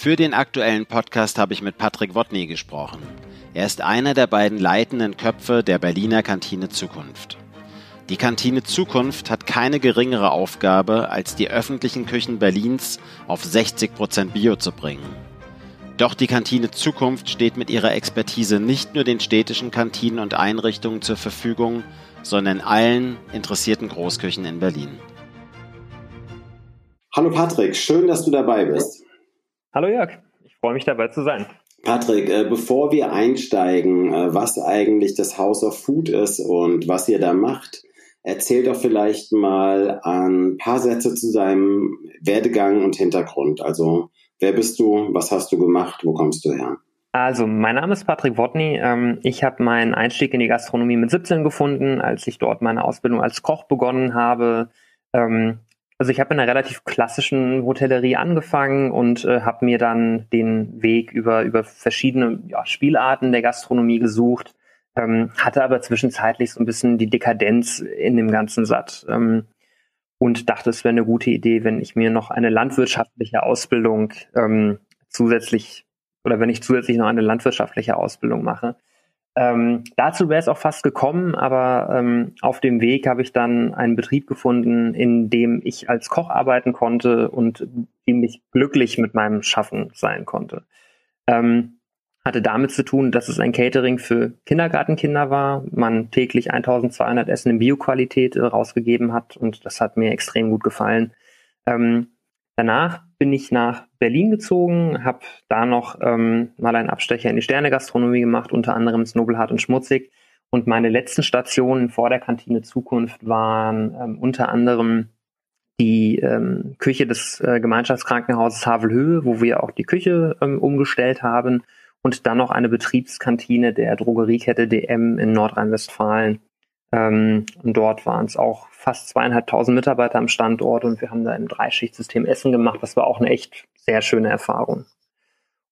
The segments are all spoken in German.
Für den aktuellen Podcast habe ich mit Patrick Wotny gesprochen. Er ist einer der beiden leitenden Köpfe der Berliner Kantine Zukunft. Die Kantine Zukunft hat keine geringere Aufgabe, als die öffentlichen Küchen Berlins auf 60 Prozent Bio zu bringen. Doch die Kantine Zukunft steht mit ihrer Expertise nicht nur den städtischen Kantinen und Einrichtungen zur Verfügung, sondern allen interessierten Großküchen in Berlin. Hallo Patrick, schön, dass du dabei bist. Hallo Jörg, ich freue mich dabei zu sein. Patrick, äh, bevor wir einsteigen, äh, was eigentlich das House of Food ist und was ihr da macht, erzähl doch vielleicht mal ein paar Sätze zu deinem Werdegang und Hintergrund. Also, wer bist du? Was hast du gemacht? Wo kommst du her? Also, mein Name ist Patrick Wotny. Ähm, ich habe meinen Einstieg in die Gastronomie mit 17 gefunden, als ich dort meine Ausbildung als Koch begonnen habe. Ähm, also ich habe in einer relativ klassischen Hotellerie angefangen und äh, habe mir dann den Weg über, über verschiedene ja, Spielarten der Gastronomie gesucht, ähm, hatte aber zwischenzeitlich so ein bisschen die Dekadenz in dem Ganzen satt ähm, und dachte, es wäre eine gute Idee, wenn ich mir noch eine landwirtschaftliche Ausbildung ähm, zusätzlich oder wenn ich zusätzlich noch eine landwirtschaftliche Ausbildung mache. Ähm, dazu wäre es auch fast gekommen, aber ähm, auf dem Weg habe ich dann einen Betrieb gefunden, in dem ich als Koch arbeiten konnte und ziemlich glücklich mit meinem Schaffen sein konnte. Ähm, hatte damit zu tun, dass es ein Catering für Kindergartenkinder war, man täglich 1200 Essen in Bioqualität äh, rausgegeben hat und das hat mir extrem gut gefallen. Ähm, danach bin ich nach Berlin gezogen, habe da noch ähm, mal einen Abstecher in die Sternegastronomie gemacht, unter anderem ins Nobelhart und Schmutzig. Und meine letzten Stationen vor der Kantine Zukunft waren ähm, unter anderem die ähm, Küche des äh, Gemeinschaftskrankenhauses Havelhöhe, wo wir auch die Küche ähm, umgestellt haben und dann noch eine Betriebskantine der Drogeriekette DM in Nordrhein-Westfalen. Ähm, und dort waren es auch fast zweieinhalbtausend Mitarbeiter am Standort und wir haben da im Dreischichtsystem Essen gemacht. Das war auch eine echt sehr schöne Erfahrung.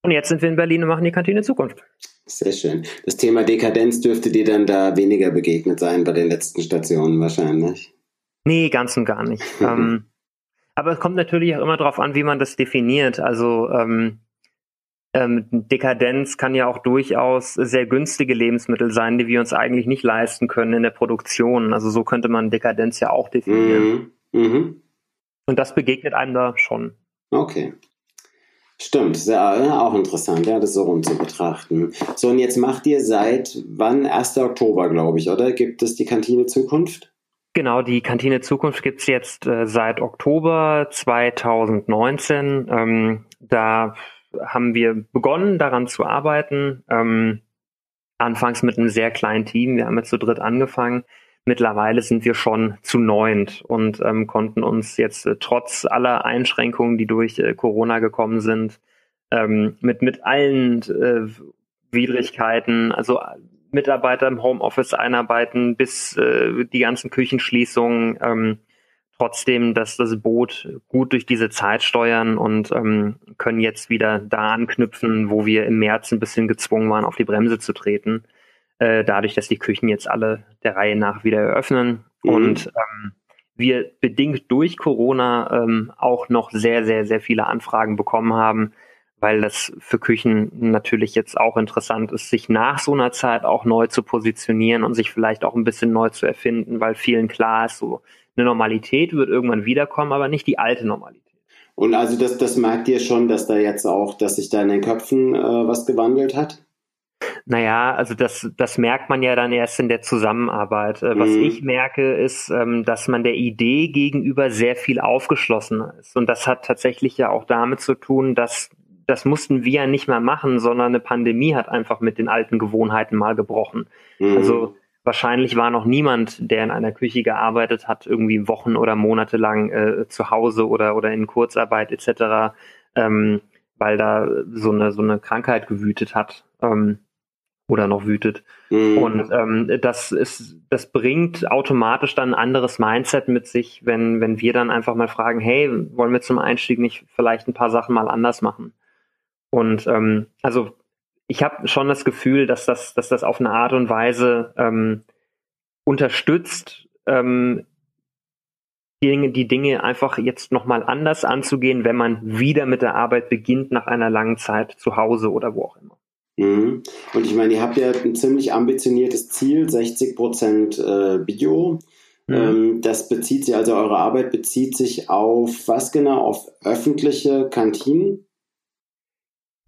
Und jetzt sind wir in Berlin und machen die Kantine Zukunft. Sehr schön. Das Thema Dekadenz dürfte dir dann da weniger begegnet sein bei den letzten Stationen wahrscheinlich. Nee, ganz und gar nicht. ähm, aber es kommt natürlich auch immer darauf an, wie man das definiert. Also ähm, ähm, Dekadenz kann ja auch durchaus sehr günstige Lebensmittel sein, die wir uns eigentlich nicht leisten können in der Produktion. Also so könnte man Dekadenz ja auch definieren. Mhm. Mhm. Und das begegnet einem da schon. Okay. Stimmt, ja, auch interessant, ja, das so rum zu betrachten. So, und jetzt macht ihr seit wann? 1. Oktober, glaube ich, oder? Gibt es die Kantine Zukunft? Genau, die Kantine Zukunft gibt es jetzt äh, seit Oktober 2019. Ähm, da haben wir begonnen, daran zu arbeiten. Ähm, anfangs mit einem sehr kleinen Team. Wir haben jetzt zu dritt angefangen. Mittlerweile sind wir schon zu neunt und ähm, konnten uns jetzt äh, trotz aller Einschränkungen, die durch äh, Corona gekommen sind, ähm, mit, mit allen äh, Widrigkeiten, also Mitarbeiter im Homeoffice einarbeiten, bis äh, die ganzen Küchenschließungen, ähm, trotzdem dass das Boot gut durch diese Zeit steuern und ähm, können jetzt wieder da anknüpfen, wo wir im März ein bisschen gezwungen waren, auf die Bremse zu treten. Äh, dadurch, dass die Küchen jetzt alle der Reihe nach wieder eröffnen mhm. und ähm, wir bedingt durch Corona ähm, auch noch sehr, sehr, sehr viele Anfragen bekommen haben, weil das für Küchen natürlich jetzt auch interessant ist, sich nach so einer Zeit auch neu zu positionieren und sich vielleicht auch ein bisschen neu zu erfinden, weil vielen klar ist, so eine Normalität wird irgendwann wiederkommen, aber nicht die alte Normalität. Und also das, das merkt ihr schon, dass da jetzt auch, dass sich da in den Köpfen äh, was gewandelt hat? Naja, also das, das merkt man ja dann erst in der Zusammenarbeit. Äh, was mhm. ich merke, ist, ähm, dass man der Idee gegenüber sehr viel aufgeschlossener ist. Und das hat tatsächlich ja auch damit zu tun, dass das mussten wir ja nicht mehr machen, sondern eine Pandemie hat einfach mit den alten Gewohnheiten mal gebrochen. Mhm. Also wahrscheinlich war noch niemand, der in einer Küche gearbeitet hat, irgendwie Wochen oder Monate lang äh, zu Hause oder, oder in Kurzarbeit etc., ähm, weil da so eine, so eine Krankheit gewütet hat ähm, oder noch wütet. Mhm. Und ähm, das ist, das bringt automatisch dann ein anderes Mindset mit sich, wenn, wenn wir dann einfach mal fragen, hey, wollen wir zum Einstieg nicht vielleicht ein paar Sachen mal anders machen? Und ähm, also ich habe schon das Gefühl, dass das, dass das auf eine Art und Weise ähm, unterstützt, ähm, die Dinge, die Dinge einfach jetzt nochmal anders anzugehen, wenn man wieder mit der Arbeit beginnt nach einer langen Zeit zu Hause oder wo auch immer. Mhm. Und ich meine, ihr habt ja ein ziemlich ambitioniertes Ziel, 60 Prozent äh, Bio. Mhm. Ähm, das bezieht sich, also eure Arbeit bezieht sich auf was genau? Auf öffentliche Kantinen?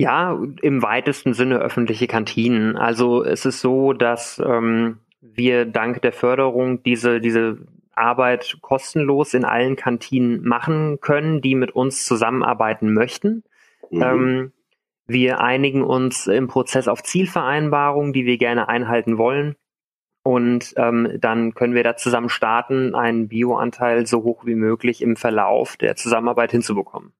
Ja, im weitesten Sinne öffentliche Kantinen. Also es ist so, dass ähm, wir dank der Förderung diese, diese Arbeit kostenlos in allen Kantinen machen können, die mit uns zusammenarbeiten möchten. Mhm. Ähm, wir einigen uns im Prozess auf Zielvereinbarungen, die wir gerne einhalten wollen. Und ähm, dann können wir da zusammen starten, einen Bioanteil so hoch wie möglich im Verlauf der Zusammenarbeit hinzubekommen.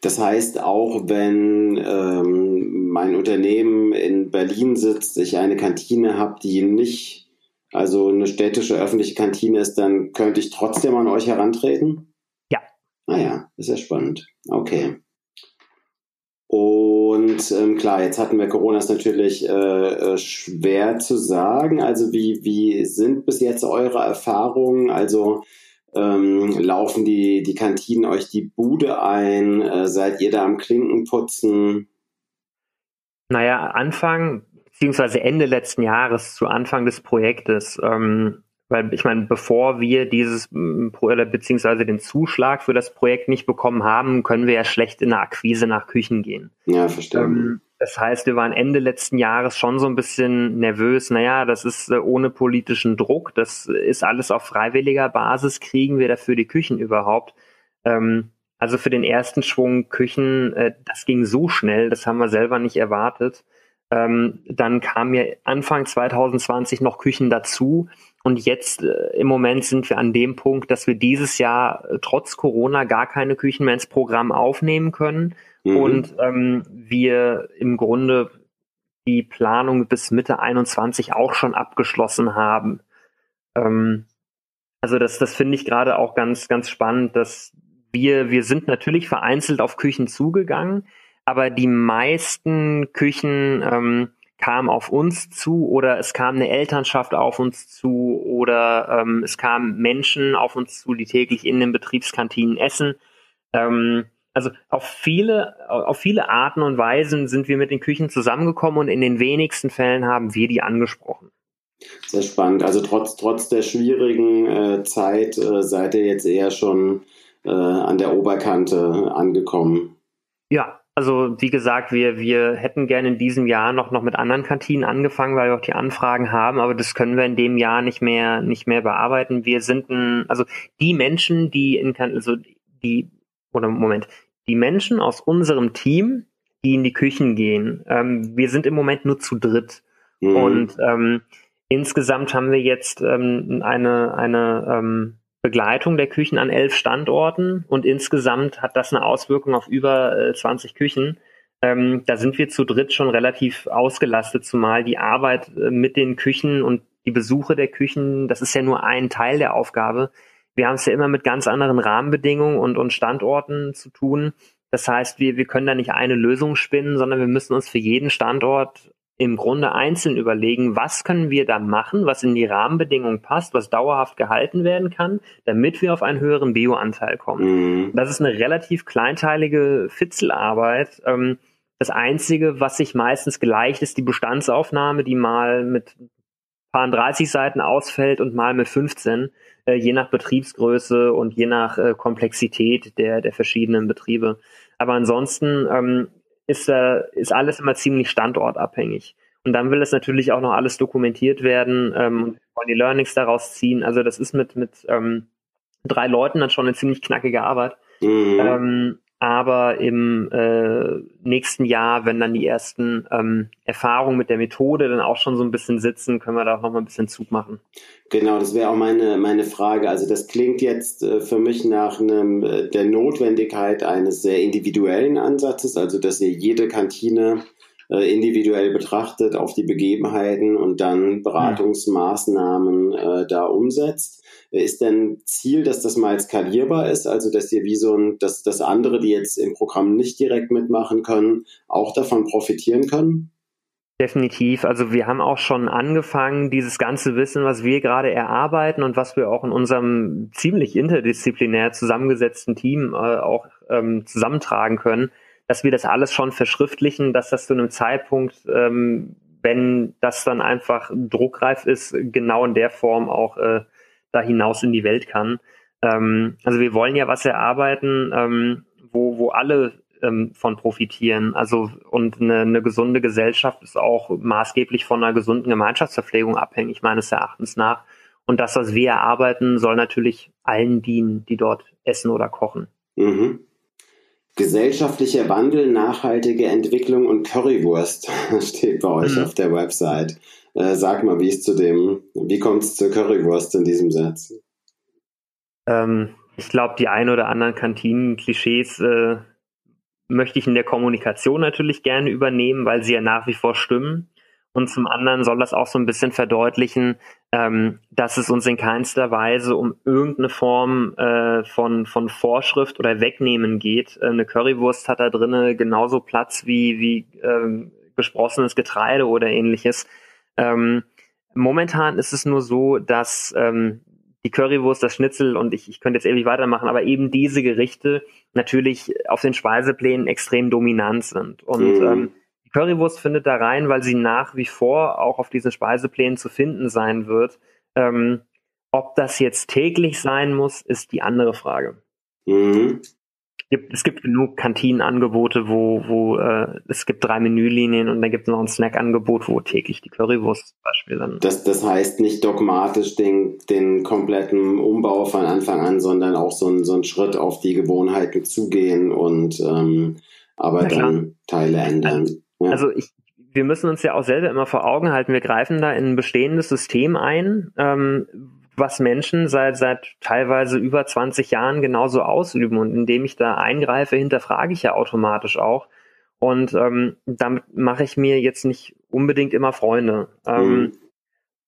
Das heißt, auch wenn ähm, mein Unternehmen in Berlin sitzt, ich eine Kantine habe, die nicht, also eine städtische öffentliche Kantine ist, dann könnte ich trotzdem an euch herantreten? Ja. Ah ja, ist ja spannend. Okay. Und ähm, klar, jetzt hatten wir Corona, ist natürlich äh, äh, schwer zu sagen. Also wie, wie sind bis jetzt eure Erfahrungen? Also ähm, laufen die, die Kantinen euch die Bude ein? Äh, seid ihr da am Klinkenputzen? Naja, Anfang beziehungsweise Ende letzten Jahres zu Anfang des Projektes ähm, weil ich meine, bevor wir dieses oder beziehungsweise den Zuschlag für das Projekt nicht bekommen haben, können wir ja schlecht in der Akquise nach Küchen gehen. Ja, verstehe. Ähm, das heißt, wir waren Ende letzten Jahres schon so ein bisschen nervös. Naja, das ist äh, ohne politischen Druck. Das ist alles auf freiwilliger Basis. Kriegen wir dafür die Küchen überhaupt? Ähm, also für den ersten Schwung Küchen, äh, das ging so schnell. Das haben wir selber nicht erwartet. Ähm, dann kamen ja Anfang 2020 noch Küchen dazu. Und jetzt äh, im Moment sind wir an dem Punkt, dass wir dieses Jahr äh, trotz Corona gar keine Küchen mehr ins Programm aufnehmen können. Mhm. Und ähm, wir im Grunde die Planung bis Mitte 21 auch schon abgeschlossen haben. Ähm, also das, das finde ich gerade auch ganz, ganz spannend, dass wir, wir sind natürlich vereinzelt auf Küchen zugegangen, aber die meisten Küchen ähm, kam auf uns zu oder es kam eine Elternschaft auf uns zu oder ähm, es kamen Menschen auf uns zu, die täglich in den Betriebskantinen essen. Ähm, also auf viele, auf viele Arten und Weisen sind wir mit den Küchen zusammengekommen und in den wenigsten Fällen haben wir die angesprochen. Sehr spannend. Also trotz, trotz der schwierigen äh, Zeit äh, seid ihr jetzt eher schon äh, an der Oberkante angekommen. Ja, also wie gesagt, wir, wir hätten gerne in diesem Jahr noch, noch mit anderen Kantinen angefangen, weil wir auch die Anfragen haben, aber das können wir in dem Jahr nicht mehr, nicht mehr bearbeiten. Wir sind ein, also die Menschen, die in also die, oder Moment, die Menschen aus unserem Team, die in die Küchen gehen, ähm, wir sind im Moment nur zu dritt. Mhm. Und ähm, insgesamt haben wir jetzt ähm, eine, eine ähm, Begleitung der Küchen an elf Standorten und insgesamt hat das eine Auswirkung auf über äh, 20 Küchen. Ähm, da sind wir zu dritt schon relativ ausgelastet, zumal die Arbeit äh, mit den Küchen und die Besuche der Küchen, das ist ja nur ein Teil der Aufgabe. Wir haben es ja immer mit ganz anderen Rahmenbedingungen und, und Standorten zu tun. Das heißt, wir, wir können da nicht eine Lösung spinnen, sondern wir müssen uns für jeden Standort im Grunde einzeln überlegen, was können wir da machen, was in die Rahmenbedingungen passt, was dauerhaft gehalten werden kann, damit wir auf einen höheren Bioanteil kommen. Mhm. Das ist eine relativ kleinteilige Fitzelarbeit. Ähm, das Einzige, was sich meistens gleicht, ist die Bestandsaufnahme, die mal mit paar 30 Seiten ausfällt und mal mit 15, äh, je nach Betriebsgröße und je nach äh, Komplexität der, der verschiedenen Betriebe. Aber ansonsten ähm, ist, äh, ist alles immer ziemlich standortabhängig. Und dann will es natürlich auch noch alles dokumentiert werden ähm, und wollen die Learnings daraus ziehen. Also das ist mit, mit ähm, drei Leuten dann schon eine ziemlich knackige Arbeit. Mhm. Ähm, aber im äh, nächsten Jahr, wenn dann die ersten ähm, Erfahrungen mit der Methode dann auch schon so ein bisschen sitzen, können wir da auch noch mal ein bisschen Zug machen. Genau, das wäre auch meine, meine Frage. Also das klingt jetzt äh, für mich nach einem, äh, der Notwendigkeit eines sehr individuellen Ansatzes, also dass ihr jede Kantine äh, individuell betrachtet auf die Begebenheiten und dann Beratungsmaßnahmen äh, da umsetzt. Ist denn Ziel, dass das mal skalierbar ist, also dass ihr wie so ein, dass, dass andere, die jetzt im Programm nicht direkt mitmachen können, auch davon profitieren können? Definitiv. Also wir haben auch schon angefangen, dieses ganze Wissen, was wir gerade erarbeiten und was wir auch in unserem ziemlich interdisziplinär zusammengesetzten Team äh, auch ähm, zusammentragen können, dass wir das alles schon verschriftlichen, dass das zu einem Zeitpunkt, ähm, wenn das dann einfach druckreif ist, genau in der Form auch äh, da hinaus in die Welt kann. Ähm, also wir wollen ja was erarbeiten, ähm, wo, wo alle ähm, von profitieren. Also und eine, eine gesunde Gesellschaft ist auch maßgeblich von einer gesunden Gemeinschaftsverpflegung abhängig, meines Erachtens nach. Und das, was wir erarbeiten, soll natürlich allen dienen, die dort essen oder kochen. Mhm. Gesellschaftlicher Wandel, nachhaltige Entwicklung und Currywurst steht bei euch mhm. auf der Website. Äh, sag mal, wie ist zu dem, wie kommt es zur Currywurst in diesem Satz? Ähm, ich glaube, die ein oder anderen Kantinen-Klischees äh, möchte ich in der Kommunikation natürlich gerne übernehmen, weil sie ja nach wie vor stimmen. Und zum anderen soll das auch so ein bisschen verdeutlichen, ähm, dass es uns in keinster Weise um irgendeine Form äh, von, von Vorschrift oder Wegnehmen geht. Äh, eine Currywurst hat da drinnen genauso Platz wie, wie ähm, gesprossenes Getreide oder ähnliches. Ähm, momentan ist es nur so, dass ähm, die Currywurst, das Schnitzel und ich, ich könnte jetzt ewig weitermachen, aber eben diese Gerichte natürlich auf den Speiseplänen extrem dominant sind. Und mhm. ähm, die Currywurst findet da rein, weil sie nach wie vor auch auf diesen Speiseplänen zu finden sein wird. Ähm, ob das jetzt täglich sein muss, ist die andere Frage. Mhm gibt, es gibt genug Kantinenangebote, wo, wo äh, es gibt drei Menülinien und dann gibt es noch ein Snackangebot, wo täglich die Currywurst zum Beispiel dann. Das, das heißt nicht dogmatisch den, den kompletten Umbau von Anfang an, sondern auch so ein, so ein Schritt auf die Gewohnheiten zugehen und ähm, aber dann Teile ändern. Also, ich, wir müssen uns ja auch selber immer vor Augen halten, wir greifen da in ein bestehendes System ein, ähm, was Menschen seit, seit teilweise über 20 Jahren genauso ausüben. Und indem ich da eingreife, hinterfrage ich ja automatisch auch. Und ähm, damit mache ich mir jetzt nicht unbedingt immer Freunde. Ähm, mhm.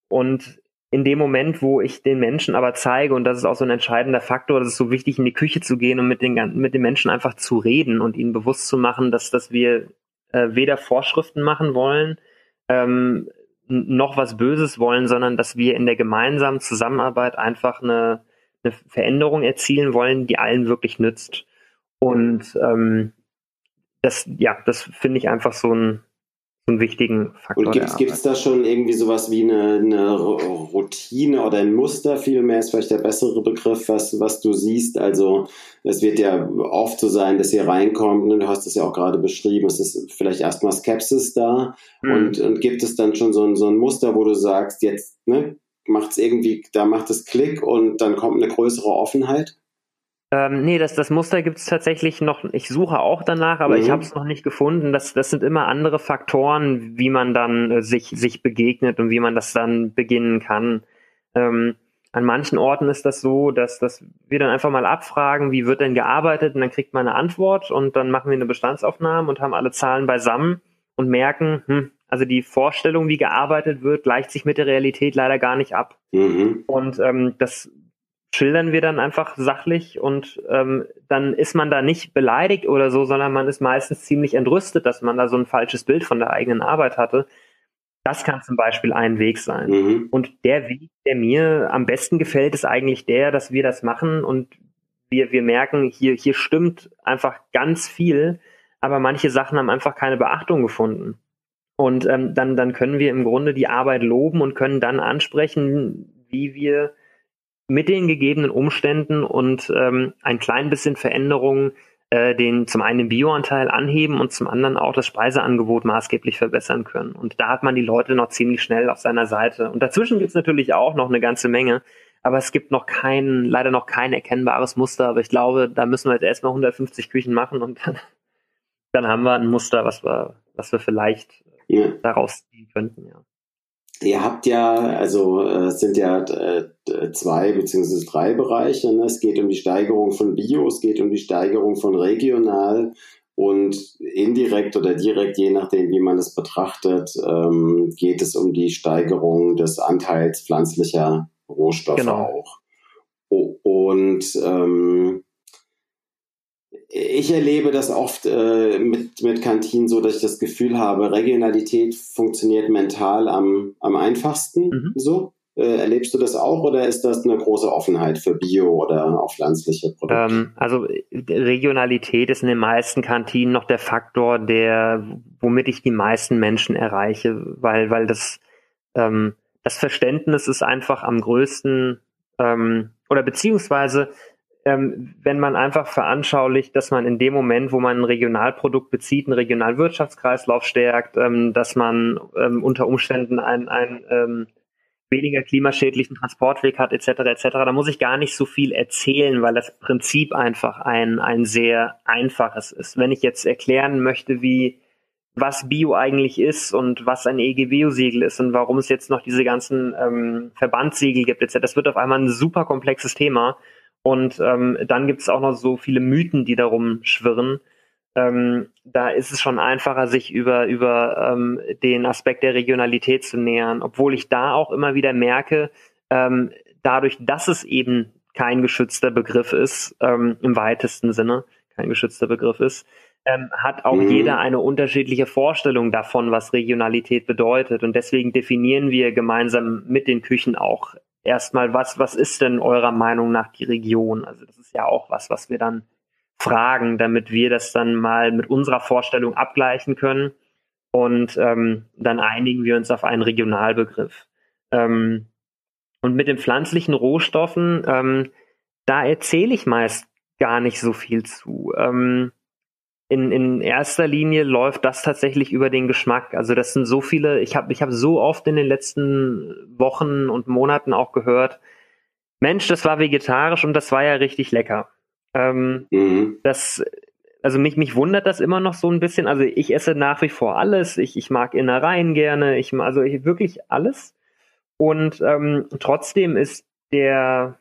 Und in dem Moment, wo ich den Menschen aber zeige, und das ist auch so ein entscheidender Faktor, das ist so wichtig, in die Küche zu gehen und mit den, mit den Menschen einfach zu reden und ihnen bewusst zu machen, dass, dass wir äh, weder Vorschriften machen wollen, ähm, noch was Böses wollen, sondern dass wir in der gemeinsamen Zusammenarbeit einfach eine, eine Veränderung erzielen wollen, die allen wirklich nützt. Und ähm, das, ja, das finde ich einfach so ein, einen wichtigen Faktor. Und gibt es da schon irgendwie sowas wie eine, eine, Routine oder ein Muster vielmehr, ist vielleicht der bessere Begriff, was, was du siehst? Also es wird ja oft so sein, dass ihr reinkommt, ne, du hast es ja auch gerade beschrieben, es ist vielleicht erstmal Skepsis da mhm. und, und gibt es dann schon so ein, so ein Muster, wo du sagst, jetzt ne, macht es irgendwie, da macht es Klick und dann kommt eine größere Offenheit? Ähm, nee, das, das Muster gibt es tatsächlich noch. Ich suche auch danach, aber mhm. ich habe es noch nicht gefunden. Das, das sind immer andere Faktoren, wie man dann äh, sich, sich begegnet und wie man das dann beginnen kann. Ähm, an manchen Orten ist das so, dass, dass wir dann einfach mal abfragen, wie wird denn gearbeitet und dann kriegt man eine Antwort und dann machen wir eine Bestandsaufnahme und haben alle Zahlen beisammen und merken, hm, also die Vorstellung, wie gearbeitet wird, gleicht sich mit der Realität leider gar nicht ab. Mhm. Und ähm, das schildern wir dann einfach sachlich und ähm, dann ist man da nicht beleidigt oder so, sondern man ist meistens ziemlich entrüstet, dass man da so ein falsches Bild von der eigenen Arbeit hatte. Das kann zum Beispiel ein Weg sein. Mhm. Und der Weg, der mir am besten gefällt, ist eigentlich der, dass wir das machen und wir, wir merken, hier, hier stimmt einfach ganz viel, aber manche Sachen haben einfach keine Beachtung gefunden. Und ähm, dann, dann können wir im Grunde die Arbeit loben und können dann ansprechen, wie wir mit den gegebenen Umständen und ähm, ein klein bisschen Veränderungen äh, den zum einen den Bioanteil anheben und zum anderen auch das Speiseangebot maßgeblich verbessern können. Und da hat man die Leute noch ziemlich schnell auf seiner Seite. Und dazwischen gibt es natürlich auch noch eine ganze Menge, aber es gibt noch kein, leider noch kein erkennbares Muster. Aber ich glaube, da müssen wir jetzt erstmal 150 Küchen machen und dann, dann haben wir ein Muster, was wir, was wir vielleicht ja. daraus ziehen könnten, ja. Ihr habt ja, also äh, es sind ja äh, zwei beziehungsweise drei Bereiche. Ne? Es geht um die Steigerung von Bio, es geht um die Steigerung von regional und indirekt oder direkt, je nachdem, wie man es betrachtet, ähm, geht es um die Steigerung des Anteils pflanzlicher Rohstoffe genau. auch. Und ähm, ich erlebe das oft äh, mit, mit Kantinen so, dass ich das Gefühl habe, Regionalität funktioniert mental am, am einfachsten. Mhm. So. Äh, erlebst du das auch oder ist das eine große Offenheit für Bio oder auch pflanzliche Produkte? Ähm, also Regionalität ist in den meisten Kantinen noch der Faktor, der, womit ich die meisten Menschen erreiche, weil, weil das, ähm, das Verständnis ist einfach am größten ähm, oder beziehungsweise ähm, wenn man einfach veranschaulicht, dass man in dem Moment, wo man ein Regionalprodukt bezieht, einen Regionalwirtschaftskreislauf stärkt, ähm, dass man ähm, unter Umständen ein, ein ähm, weniger klimaschädlichen Transportweg hat, etc., etc., da muss ich gar nicht so viel erzählen, weil das Prinzip einfach ein, ein sehr einfaches ist. Wenn ich jetzt erklären möchte, wie was Bio eigentlich ist und was ein EG-Bio-Siegel ist und warum es jetzt noch diese ganzen ähm, Verbandssiegel gibt, etc., das wird auf einmal ein super komplexes Thema. Und ähm, dann gibt es auch noch so viele Mythen, die darum schwirren. Ähm, da ist es schon einfacher, sich über, über ähm, den Aspekt der Regionalität zu nähern, obwohl ich da auch immer wieder merke, ähm, dadurch, dass es eben kein geschützter Begriff ist, ähm, im weitesten Sinne kein geschützter Begriff ist, ähm, hat auch mhm. jeder eine unterschiedliche Vorstellung davon, was Regionalität bedeutet. Und deswegen definieren wir gemeinsam mit den Küchen auch erstmal, was, was ist denn eurer Meinung nach die Region? Also das ist ja auch was, was wir dann fragen, damit wir das dann mal mit unserer Vorstellung abgleichen können. Und ähm, dann einigen wir uns auf einen Regionalbegriff. Ähm, und mit den pflanzlichen Rohstoffen, ähm, da erzähle ich meist gar nicht so viel zu. Ähm, in, in erster Linie läuft das tatsächlich über den Geschmack. Also das sind so viele, ich habe ich hab so oft in den letzten Wochen und Monaten auch gehört, Mensch, das war vegetarisch und das war ja richtig lecker. Ähm, mhm. Das, also mich, mich wundert das immer noch so ein bisschen. Also ich esse nach wie vor alles. Ich, ich mag Innereien gerne. Ich, also ich, wirklich alles. Und ähm, trotzdem ist der,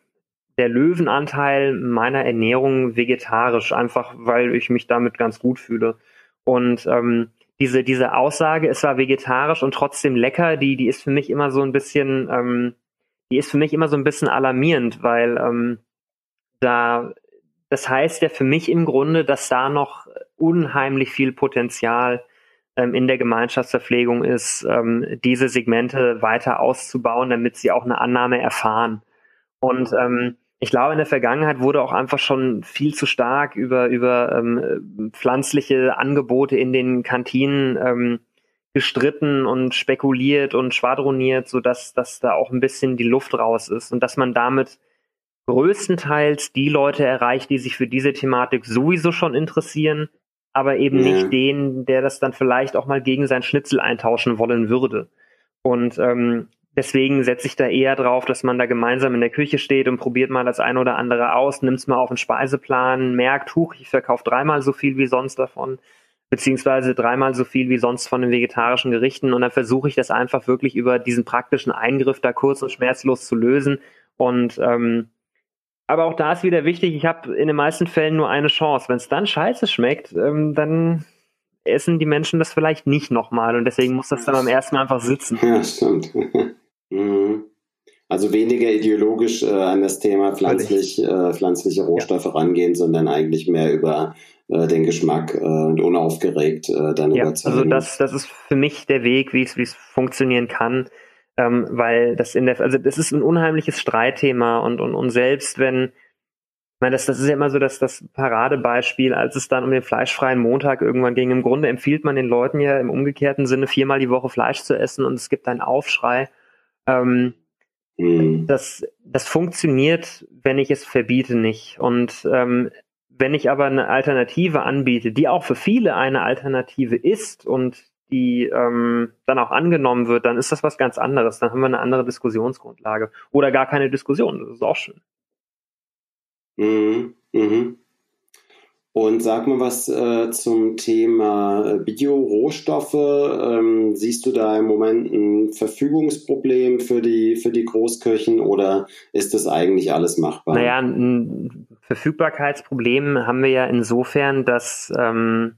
der Löwenanteil meiner Ernährung vegetarisch, einfach weil ich mich damit ganz gut fühle. Und ähm, diese, diese Aussage, es war vegetarisch und trotzdem lecker, die, die ist für mich immer so ein bisschen, ähm, die ist für mich immer so ein bisschen alarmierend, weil ähm, da das heißt ja für mich im Grunde, dass da noch unheimlich viel Potenzial ähm, in der Gemeinschaftsverpflegung ist, ähm, diese Segmente weiter auszubauen, damit sie auch eine Annahme erfahren. Und ähm, ich glaube, in der Vergangenheit wurde auch einfach schon viel zu stark über, über ähm, pflanzliche Angebote in den Kantinen ähm, gestritten und spekuliert und schwadroniert, sodass dass da auch ein bisschen die Luft raus ist und dass man damit größtenteils die Leute erreicht, die sich für diese Thematik sowieso schon interessieren, aber eben ja. nicht den, der das dann vielleicht auch mal gegen sein Schnitzel eintauschen wollen würde. Und ähm, deswegen setze ich da eher drauf, dass man da gemeinsam in der Küche steht und probiert mal das eine oder andere aus, nimmt es mal auf den Speiseplan, merkt, huch, ich verkaufe dreimal so viel wie sonst davon, beziehungsweise dreimal so viel wie sonst von den vegetarischen Gerichten und dann versuche ich das einfach wirklich über diesen praktischen Eingriff da kurz und schmerzlos zu lösen und ähm, aber auch da ist wieder wichtig, ich habe in den meisten Fällen nur eine Chance. Wenn es dann scheiße schmeckt, ähm, dann essen die Menschen das vielleicht nicht nochmal und deswegen muss das dann beim ersten Mal einfach sitzen. Ja, stimmt. Mhm. Also weniger ideologisch äh, an das Thema pflanzlich, äh, pflanzliche Rohstoffe ja. rangehen, sondern eigentlich mehr über äh, den Geschmack äh, und unaufgeregt äh, dann ja, überzeugen. Also das, das ist für mich der Weg, wie es funktionieren kann ähm, weil das in der, also das ist ein unheimliches Streitthema und, und, und selbst wenn, ich meine, das, das ist ja immer so das, das Paradebeispiel, als es dann um den fleischfreien Montag irgendwann ging. Im Grunde empfiehlt man den Leuten ja im umgekehrten Sinne viermal die Woche Fleisch zu essen und es gibt einen Aufschrei. Ähm, mhm. das, das funktioniert, wenn ich es verbiete, nicht. Und ähm, wenn ich aber eine Alternative anbiete, die auch für viele eine Alternative ist und die ähm, dann auch angenommen wird, dann ist das was ganz anderes. Dann haben wir eine andere Diskussionsgrundlage. Oder gar keine Diskussion. Das ist auch schön. Mhm. Mhm. Und sag mal was äh, zum Thema Biorohstoffe. Ähm, siehst du da im Moment ein Verfügungsproblem für die, für die Großkirchen oder ist das eigentlich alles machbar? Naja, ein Verfügbarkeitsproblem haben wir ja insofern, dass ähm,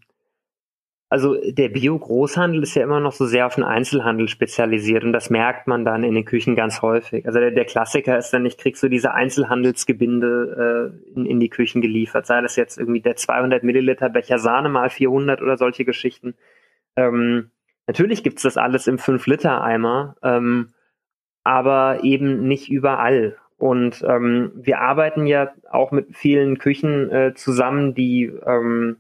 also der Bio-Großhandel ist ja immer noch so sehr auf den Einzelhandel spezialisiert und das merkt man dann in den Küchen ganz häufig. Also der, der Klassiker ist dann, ich krieg so diese Einzelhandelsgebinde äh, in, in die Küchen geliefert, sei das jetzt irgendwie der 200 Milliliter Becher Sahne mal 400 oder solche Geschichten. Ähm, natürlich gibt's das alles im 5-Liter-Eimer, ähm, aber eben nicht überall. Und ähm, wir arbeiten ja auch mit vielen Küchen äh, zusammen, die ähm,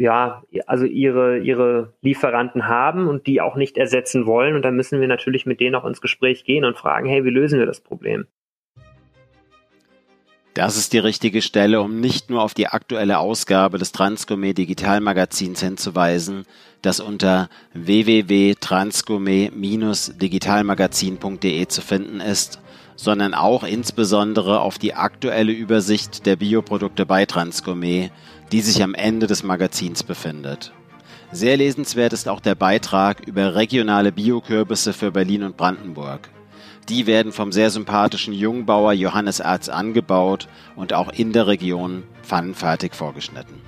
ja, also ihre, ihre Lieferanten haben und die auch nicht ersetzen wollen. Und dann müssen wir natürlich mit denen auch ins Gespräch gehen und fragen, hey, wie lösen wir das Problem? Das ist die richtige Stelle, um nicht nur auf die aktuelle Ausgabe des Transgourmet Digitalmagazins hinzuweisen, das unter www.transgourmet-digitalmagazin.de zu finden ist, sondern auch insbesondere auf die aktuelle Übersicht der Bioprodukte bei Transgourmet, die sich am Ende des Magazins befindet. Sehr lesenswert ist auch der Beitrag über regionale Biokürbisse für Berlin und Brandenburg. Die werden vom sehr sympathischen Jungbauer Johannes Arz angebaut und auch in der Region pfannenfertig vorgeschnitten.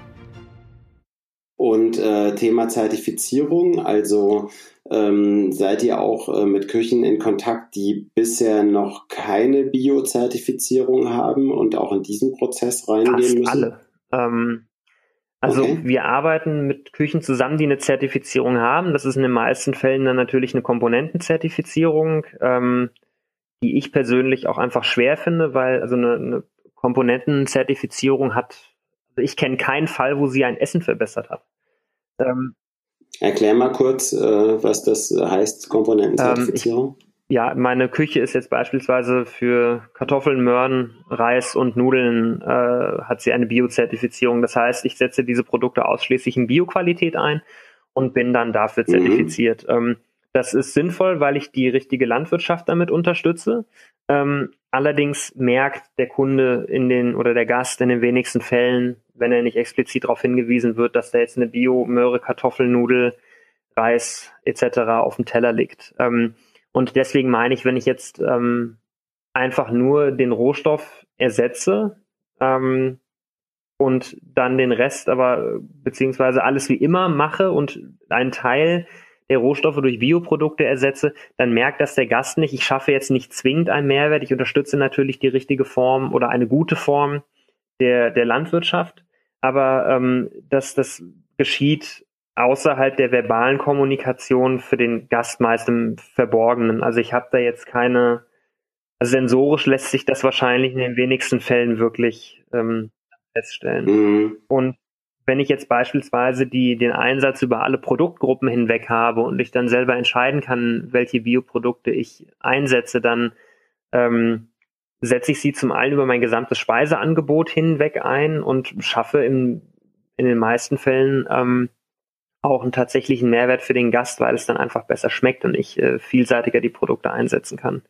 Und äh, Thema Zertifizierung, also ähm, seid ihr auch äh, mit Küchen in Kontakt, die bisher noch keine Bio-Zertifizierung haben und auch in diesen Prozess reingehen Fast müssen? alle. Ähm, also okay. wir arbeiten mit Küchen zusammen, die eine Zertifizierung haben. Das ist in den meisten Fällen dann natürlich eine Komponentenzertifizierung, ähm, die ich persönlich auch einfach schwer finde, weil also eine, eine Komponentenzertifizierung hat, also ich kenne keinen Fall, wo sie ein Essen verbessert hat. Ähm, Erklär mal kurz, äh, was das heißt, Komponentenzertifizierung. Ähm, ja, meine Küche ist jetzt beispielsweise für Kartoffeln, Möhren, Reis und Nudeln äh, hat sie eine Bio-Zertifizierung. Das heißt, ich setze diese Produkte ausschließlich in Bioqualität ein und bin dann dafür mhm. zertifiziert. Mhm. Ähm, das ist sinnvoll, weil ich die richtige Landwirtschaft damit unterstütze. Ähm, allerdings merkt der Kunde in den oder der Gast in den wenigsten Fällen, wenn er nicht explizit darauf hingewiesen wird, dass da jetzt eine Bio-Möhre, Kartoffelnudel, Reis etc. auf dem Teller liegt. Ähm, und deswegen meine ich, wenn ich jetzt ähm, einfach nur den Rohstoff ersetze ähm, und dann den Rest aber beziehungsweise alles wie immer mache und einen Teil der Rohstoffe durch Bioprodukte ersetze, dann merkt das der Gast nicht. Ich schaffe jetzt nicht zwingend einen Mehrwert. Ich unterstütze natürlich die richtige Form oder eine gute Form der, der Landwirtschaft. Aber ähm, dass das geschieht außerhalb der verbalen Kommunikation für den Gast meist im Verborgenen. Also ich habe da jetzt keine, also sensorisch lässt sich das wahrscheinlich in den wenigsten Fällen wirklich ähm, feststellen. Mhm. Und wenn ich jetzt beispielsweise die, den Einsatz über alle Produktgruppen hinweg habe und ich dann selber entscheiden kann, welche Bioprodukte ich einsetze, dann ähm, setze ich sie zum einen über mein gesamtes Speiseangebot hinweg ein und schaffe im, in den meisten Fällen ähm, auch einen tatsächlichen Mehrwert für den Gast, weil es dann einfach besser schmeckt und ich äh, vielseitiger die Produkte einsetzen kann.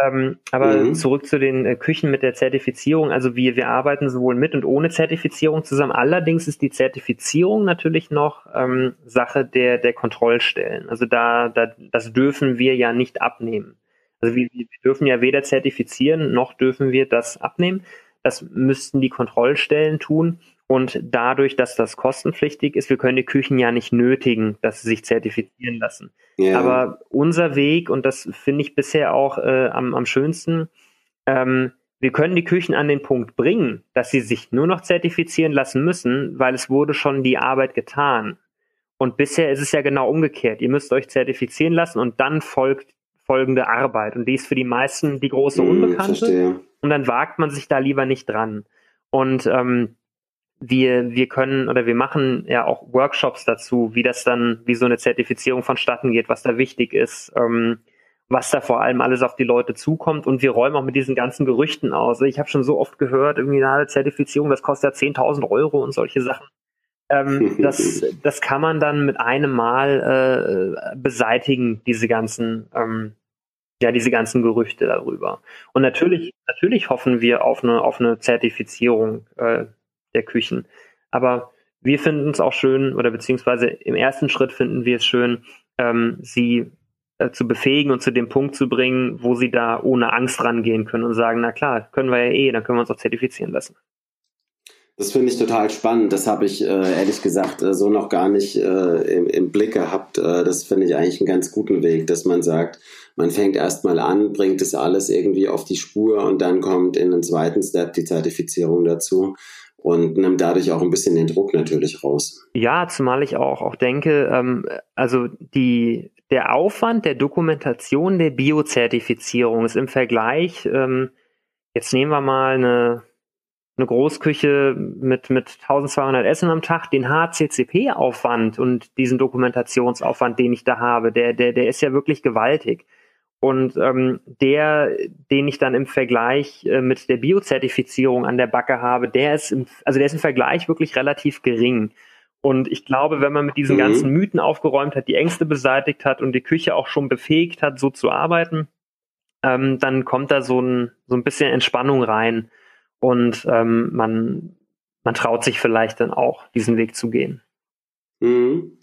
Ähm, aber mhm. zurück zu den äh, Küchen mit der Zertifizierung. Also wir, wir arbeiten sowohl mit und ohne Zertifizierung zusammen. Allerdings ist die Zertifizierung natürlich noch ähm, Sache der, der Kontrollstellen. Also da, da, das dürfen wir ja nicht abnehmen. Also wir, wir dürfen ja weder zertifizieren, noch dürfen wir das abnehmen. Das müssten die Kontrollstellen tun. Und dadurch, dass das kostenpflichtig ist, wir können die Küchen ja nicht nötigen, dass sie sich zertifizieren lassen. Yeah. Aber unser Weg, und das finde ich bisher auch äh, am, am schönsten, ähm, wir können die Küchen an den Punkt bringen, dass sie sich nur noch zertifizieren lassen müssen, weil es wurde schon die Arbeit getan. Und bisher ist es ja genau umgekehrt. Ihr müsst euch zertifizieren lassen und dann folgt folgende Arbeit. Und die ist für die meisten die große hm, Unbekannte. Mm, und dann wagt man sich da lieber nicht dran. Und ähm, wir, wir können oder wir machen ja auch Workshops dazu, wie das dann, wie so eine Zertifizierung vonstatten geht, was da wichtig ist, ähm, was da vor allem alles auf die Leute zukommt und wir räumen auch mit diesen ganzen Gerüchten aus. Ich habe schon so oft gehört, irgendwie eine Zertifizierung, das kostet ja 10.000 Euro und solche Sachen. Ähm, das, das kann man dann mit einem Mal äh, beseitigen, diese ganzen, ähm, ja, diese ganzen Gerüchte darüber. Und natürlich, natürlich hoffen wir auf eine, auf eine Zertifizierung. Äh, der Küchen. Aber wir finden es auch schön, oder beziehungsweise im ersten Schritt finden wir es schön, ähm, sie äh, zu befähigen und zu dem Punkt zu bringen, wo sie da ohne Angst rangehen können und sagen, na klar, können wir ja eh, dann können wir uns auch zertifizieren lassen. Das finde ich total spannend. Das habe ich äh, ehrlich gesagt äh, so noch gar nicht äh, im, im, Blick gehabt. Äh, das finde ich eigentlich einen ganz guten Weg, dass man sagt, man fängt erstmal an, bringt es alles irgendwie auf die Spur und dann kommt in den zweiten Step die Zertifizierung dazu und nimmt dadurch auch ein bisschen den Druck natürlich raus. Ja, zumal ich auch, auch denke, ähm, also die, der Aufwand der Dokumentation der Biozertifizierung ist im Vergleich, ähm, jetzt nehmen wir mal eine eine Großküche mit, mit 1200 Essen am Tag, den HCCP-Aufwand und diesen Dokumentationsaufwand, den ich da habe, der, der, der ist ja wirklich gewaltig. Und ähm, der, den ich dann im Vergleich äh, mit der Biozertifizierung an der Backe habe, der ist im, also der ist im Vergleich wirklich relativ gering. Und ich glaube, wenn man mit diesen mhm. ganzen Mythen aufgeräumt hat, die Ängste beseitigt hat und die Küche auch schon befähigt hat, so zu arbeiten, ähm, dann kommt da so ein, so ein bisschen Entspannung rein und ähm, man, man traut sich vielleicht dann auch, diesen Weg zu gehen. Mhm.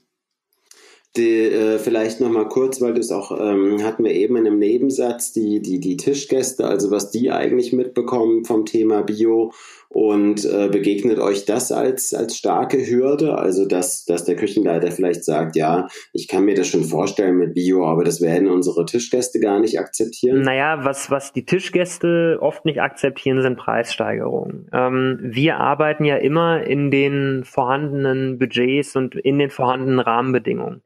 Die, äh, vielleicht noch mal kurz, weil das auch ähm, hatten wir eben in einem Nebensatz die die die Tischgäste, also was die eigentlich mitbekommen vom Thema Bio und äh, begegnet euch das als, als starke Hürde? Also, dass, dass der Küchenleiter vielleicht sagt, ja, ich kann mir das schon vorstellen mit Bio, aber das werden unsere Tischgäste gar nicht akzeptieren? Naja, was, was die Tischgäste oft nicht akzeptieren, sind Preissteigerungen. Ähm, wir arbeiten ja immer in den vorhandenen Budgets und in den vorhandenen Rahmenbedingungen.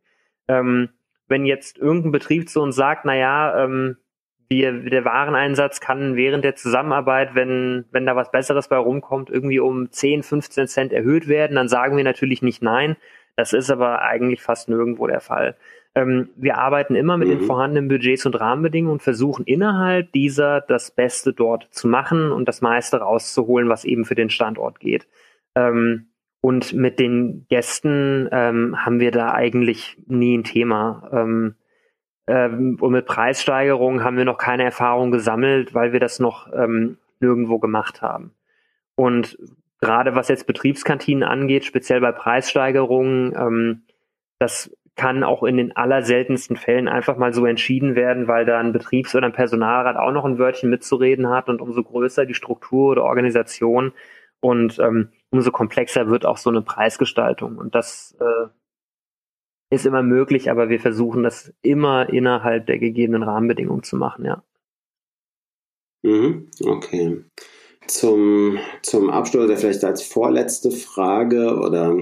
Ähm, wenn jetzt irgendein Betrieb zu uns sagt, naja, ähm, wir, der Wareneinsatz kann während der Zusammenarbeit, wenn, wenn da was Besseres bei rumkommt, irgendwie um 10, 15 Cent erhöht werden, dann sagen wir natürlich nicht nein. Das ist aber eigentlich fast nirgendwo der Fall. Ähm, wir arbeiten immer mit mhm. den vorhandenen Budgets und Rahmenbedingungen und versuchen innerhalb dieser das Beste dort zu machen und das meiste rauszuholen, was eben für den Standort geht. Ähm, und mit den Gästen ähm, haben wir da eigentlich nie ein Thema. Ähm, ähm, und mit Preissteigerungen haben wir noch keine Erfahrung gesammelt, weil wir das noch ähm, nirgendwo gemacht haben. Und gerade was jetzt Betriebskantinen angeht, speziell bei Preissteigerungen, ähm, das kann auch in den allerseltensten Fällen einfach mal so entschieden werden, weil da ein Betriebs- oder ein Personalrat auch noch ein Wörtchen mitzureden hat und umso größer die Struktur oder Organisation und ähm, umso komplexer wird auch so eine Preisgestaltung. Und das äh, ist immer möglich, aber wir versuchen das immer innerhalb der gegebenen Rahmenbedingungen zu machen, ja. Mhm, okay. Zum, zum Abschluss oder vielleicht als vorletzte Frage oder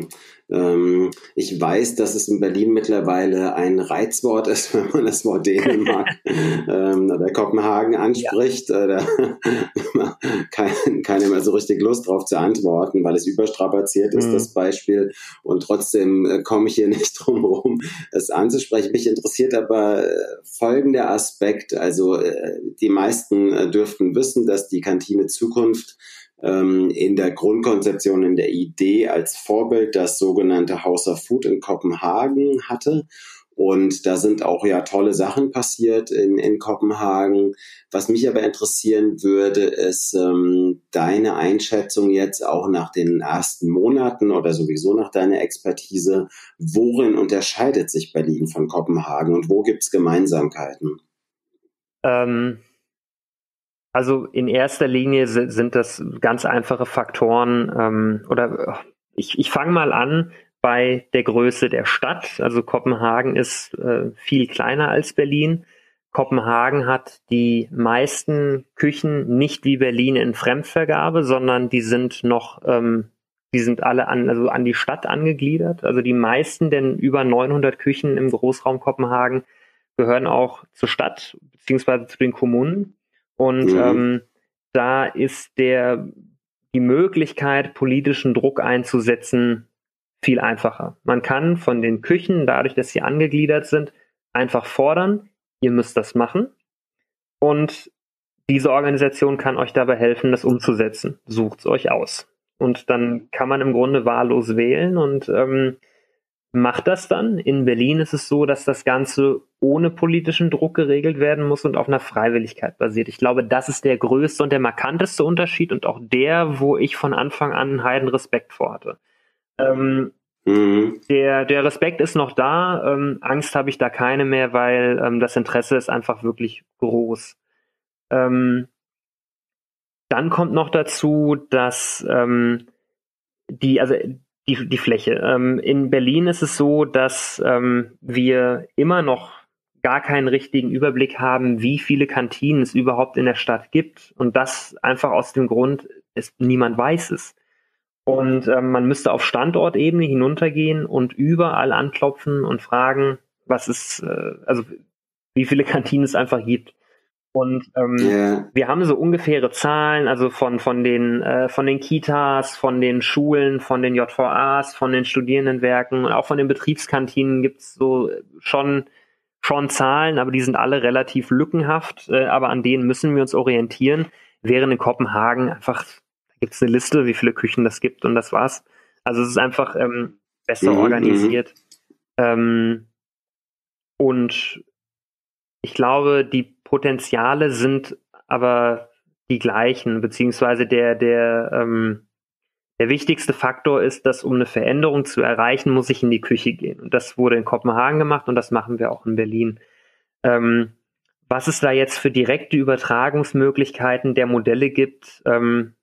ähm, ich weiß, dass es in Berlin mittlerweile ein Reizwort ist, wenn man das Wort Dänemark ähm, oder Kopenhagen anspricht. Ja. Äh, da kein, keiner mehr so richtig Lust drauf zu antworten, weil es überstrapaziert ist, mhm. das Beispiel. Und trotzdem äh, komme ich hier nicht drum herum, es anzusprechen. Mich interessiert aber äh, folgender Aspekt. Also äh, die meisten äh, dürften wissen, dass die Kantine Zukunft ähm, in der Grundkonzeption, in der Idee als Vorbild das sogenannte House of Food in Kopenhagen hatte. Und da sind auch ja tolle Sachen passiert in, in Kopenhagen. Was mich aber interessieren würde, ist ähm, deine Einschätzung jetzt auch nach den ersten Monaten oder sowieso nach deiner Expertise. Worin unterscheidet sich Berlin von Kopenhagen und wo gibt es Gemeinsamkeiten? Ähm, also in erster Linie sind das ganz einfache Faktoren ähm, oder ich, ich fange mal an bei der Größe der Stadt. Also Kopenhagen ist äh, viel kleiner als Berlin. Kopenhagen hat die meisten Küchen nicht wie Berlin in Fremdvergabe, sondern die sind noch, ähm, die sind alle an, also an die Stadt angegliedert. Also die meisten, denn über 900 Küchen im Großraum Kopenhagen gehören auch zur Stadt beziehungsweise zu den Kommunen. Und mhm. ähm, da ist der die Möglichkeit, politischen Druck einzusetzen, viel einfacher. Man kann von den Küchen, dadurch, dass sie angegliedert sind, einfach fordern, ihr müsst das machen. Und diese Organisation kann euch dabei helfen, das umzusetzen. Sucht es euch aus. Und dann kann man im Grunde wahllos wählen und ähm, macht das dann. In Berlin ist es so, dass das Ganze ohne politischen Druck geregelt werden muss und auf einer Freiwilligkeit basiert. Ich glaube, das ist der größte und der markanteste Unterschied und auch der, wo ich von Anfang an einen heiden Respekt vor hatte. Ähm, mhm. der, der Respekt ist noch da, ähm, Angst habe ich da keine mehr, weil ähm, das Interesse ist einfach wirklich groß. Ähm, dann kommt noch dazu, dass ähm, die, also die, die Fläche. Ähm, in Berlin ist es so, dass ähm, wir immer noch gar keinen richtigen Überblick haben, wie viele Kantinen es überhaupt in der Stadt gibt. Und das einfach aus dem Grund, es, niemand weiß es. Und ähm, man müsste auf Standortebene hinuntergehen und überall anklopfen und fragen, was es, äh, also wie viele Kantinen es einfach gibt. Und ähm, yeah. wir haben so ungefähre Zahlen, also von, von, den, äh, von den Kitas, von den Schulen, von den JVAs, von den Studierendenwerken und auch von den Betriebskantinen gibt es so schon, schon Zahlen, aber die sind alle relativ lückenhaft, äh, aber an denen müssen wir uns orientieren, während in Kopenhagen einfach, da gibt es eine Liste, wie viele Küchen das gibt und das war's. Also es ist einfach ähm, besser mhm, organisiert. Mhm. Ähm, und ich glaube, die Potenziale sind aber die gleichen, beziehungsweise der, der, ähm, der wichtigste Faktor ist, dass um eine Veränderung zu erreichen, muss ich in die Küche gehen. Und das wurde in Kopenhagen gemacht und das machen wir auch in Berlin. Ähm, was es da jetzt für direkte Übertragungsmöglichkeiten der Modelle gibt, ähm,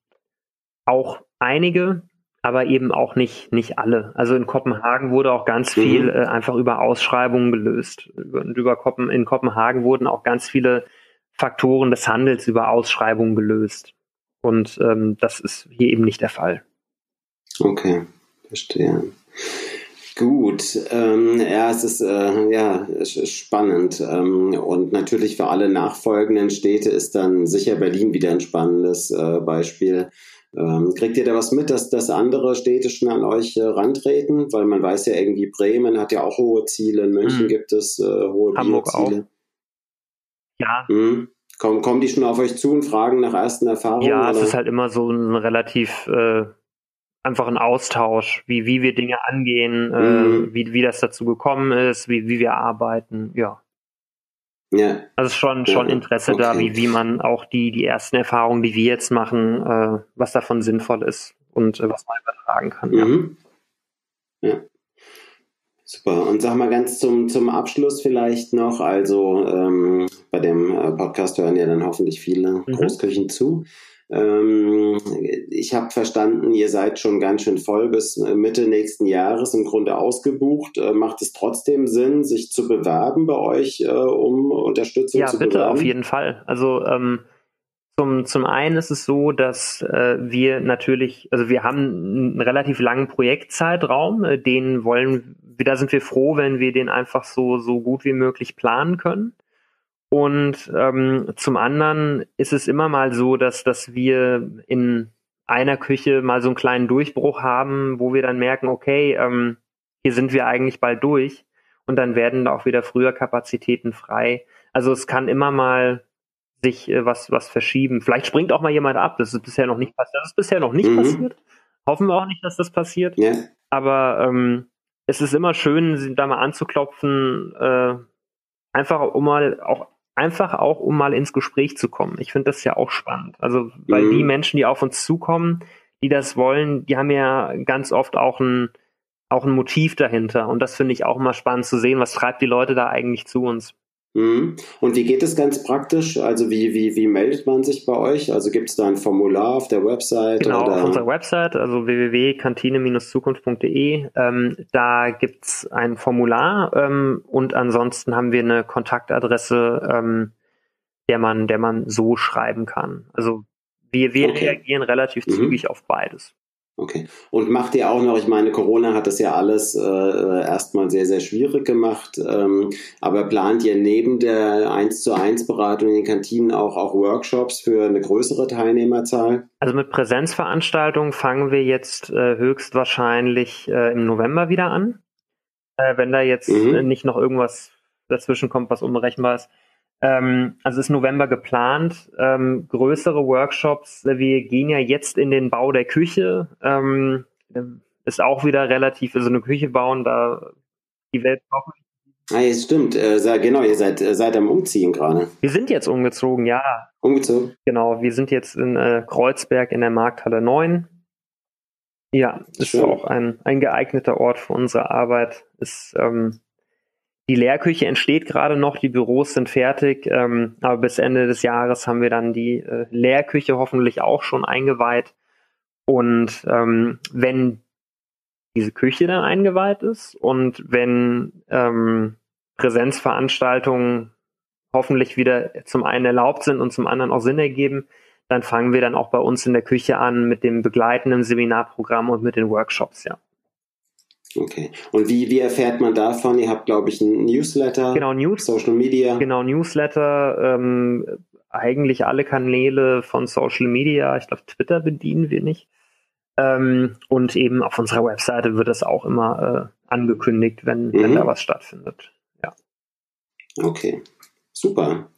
auch einige, aber eben auch nicht, nicht alle. Also in Kopenhagen wurde auch ganz mhm. viel äh, einfach über Ausschreibungen gelöst. Und über Kopen in Kopenhagen wurden auch ganz viele Faktoren des Handels über Ausschreibungen gelöst. Und ähm, das ist hier eben nicht der Fall. Okay, verstehe. Gut, ähm, ja, es ist äh, ja ist spannend ähm, und natürlich für alle nachfolgenden Städte ist dann sicher Berlin wieder ein spannendes äh, Beispiel. Ähm, kriegt ihr da was mit, dass, dass andere Städte schon an euch äh, rantreten? Weil man weiß ja irgendwie, Bremen hat ja auch hohe Ziele, in München mhm. gibt es äh, hohe Hamburg Ziele. Auch. Ja. Mhm. Kommen, kommen die schon auf euch zu und fragen nach ersten Erfahrungen? Ja, oder? es ist halt immer so ein relativ äh, einfach ein Austausch, wie, wie wir Dinge angehen, äh, mhm. äh, wie, wie das dazu gekommen ist, wie, wie wir arbeiten, ja. Ja. Also schon, schon Interesse okay. da, wie, wie man auch die, die ersten Erfahrungen, die wir jetzt machen, äh, was davon sinnvoll ist und äh, was man übertragen kann. Mhm. Ja. ja. Super. Und sag mal ganz zum, zum Abschluss vielleicht noch, also ähm, bei dem äh, Podcast hören ja dann hoffentlich viele mhm. Großkirchen zu. Ähm, ich habe verstanden, ihr seid schon ganz schön voll bis äh, Mitte nächsten Jahres im Grunde ausgebucht. Äh, macht es trotzdem Sinn, sich zu bewerben bei euch, äh, um Unterstützung ja, zu bewerben? Ja, bitte, auf jeden Fall. Also ähm, zum, zum einen ist es so, dass äh, wir natürlich, also wir haben einen relativ langen Projektzeitraum, äh, den wollen, da sind wir froh, wenn wir den einfach so, so gut wie möglich planen können. Und ähm, zum anderen ist es immer mal so, dass, dass wir in einer Küche mal so einen kleinen Durchbruch haben, wo wir dann merken, okay, ähm, hier sind wir eigentlich bald durch und dann werden da auch wieder früher Kapazitäten frei. Also es kann immer mal sich äh, was, was verschieben. Vielleicht springt auch mal jemand ab. Das ist bisher noch nicht passiert. Das ist bisher noch nicht mhm. passiert. Hoffen wir auch nicht, dass das passiert. Yeah. Aber ähm, es ist immer schön, da mal anzuklopfen, äh, einfach um mal auch einfach auch, um mal ins Gespräch zu kommen. Ich finde das ja auch spannend. Also, weil mhm. die Menschen, die auf uns zukommen, die das wollen, die haben ja ganz oft auch ein, auch ein Motiv dahinter. Und das finde ich auch mal spannend zu sehen, was treibt die Leute da eigentlich zu uns. Mhm. Und wie geht es ganz praktisch? Also wie, wie, wie meldet man sich bei euch? Also gibt es da ein Formular auf der Website? Genau, oder? auf unserer Website, also www.kantine-zukunft.de. Ähm, da gibt es ein Formular ähm, und ansonsten haben wir eine Kontaktadresse, ähm, der, man, der man so schreiben kann. Also wir, wir okay. reagieren relativ mhm. zügig auf beides. Okay. Und macht ihr auch noch, ich meine, Corona hat das ja alles äh, erstmal sehr, sehr schwierig gemacht, ähm, aber plant ihr neben der 1 zu 1 Beratung in den Kantinen auch, auch Workshops für eine größere Teilnehmerzahl? Also mit Präsenzveranstaltungen fangen wir jetzt äh, höchstwahrscheinlich äh, im November wieder an. Äh, wenn da jetzt mhm. nicht noch irgendwas dazwischen kommt, was unberechenbar ist. Ähm, also ist November geplant. Ähm, größere Workshops. Wir gehen ja jetzt in den Bau der Küche. Ähm, ist auch wieder relativ, also eine Küche bauen, da die Welt braucht Ah, ja, stimmt. Äh, genau, ihr seid, äh, seid am Umziehen gerade. Wir sind jetzt umgezogen, ja. Umgezogen? Genau, wir sind jetzt in äh, Kreuzberg in der Markthalle 9. Ja, ist Schön. auch ein, ein geeigneter Ort für unsere Arbeit. Ist ähm, die Lehrküche entsteht gerade noch, die Büros sind fertig, ähm, aber bis Ende des Jahres haben wir dann die äh, Lehrküche hoffentlich auch schon eingeweiht. Und ähm, wenn diese Küche dann eingeweiht ist und wenn ähm, Präsenzveranstaltungen hoffentlich wieder zum einen erlaubt sind und zum anderen auch Sinn ergeben, dann fangen wir dann auch bei uns in der Küche an mit dem begleitenden Seminarprogramm und mit den Workshops, ja. Okay. Und wie, wie erfährt man davon? Ihr habt, glaube ich, ein Newsletter, genau, News, Social Media. Genau, Newsletter, ähm, eigentlich alle Kanäle von Social Media. Ich glaube, Twitter bedienen wir nicht. Ähm, und eben auf unserer Webseite wird das auch immer äh, angekündigt, wenn, mhm. wenn da was stattfindet. Ja. Okay, super.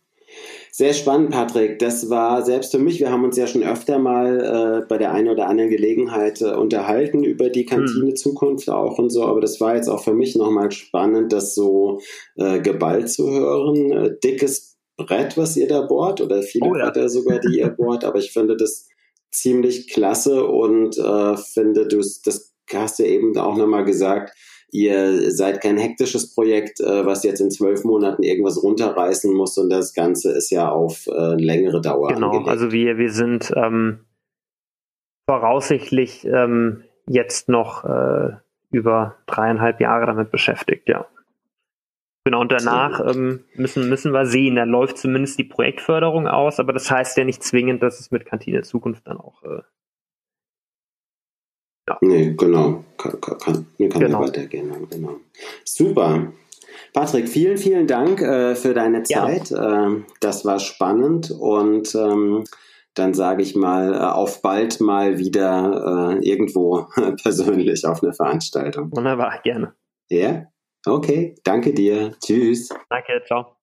Sehr spannend, Patrick. Das war selbst für mich, wir haben uns ja schon öfter mal äh, bei der einen oder anderen Gelegenheit äh, unterhalten über die Kantine hm. Zukunft auch und so, aber das war jetzt auch für mich nochmal spannend, das so äh, geballt zu hören. Äh, dickes Brett, was ihr da bohrt, oder viele oh, ja. Bretter sogar, die ihr bohrt, aber ich finde das ziemlich klasse und äh, finde, du das hast du eben auch nochmal gesagt, ihr seid kein hektisches Projekt, äh, was jetzt in zwölf Monaten irgendwas runterreißen muss und das Ganze ist ja auf äh, längere Dauer. Genau, angelegt. also wir, wir sind ähm, voraussichtlich ähm, jetzt noch äh, über dreieinhalb Jahre damit beschäftigt, ja. Genau, und danach ähm, müssen, müssen wir sehen, da läuft zumindest die Projektförderung aus, aber das heißt ja nicht zwingend, dass es mit Kantine Zukunft dann auch äh, ja. Nee, genau. Kann, kann, kann, genau. weitergehen. Genau. Super. Patrick, vielen, vielen Dank äh, für deine Zeit. Ja. Äh, das war spannend und ähm, dann sage ich mal äh, auf bald mal wieder äh, irgendwo persönlich auf eine Veranstaltung. Wunderbar, gerne. Ja? Okay, danke dir. Tschüss. Danke, ciao.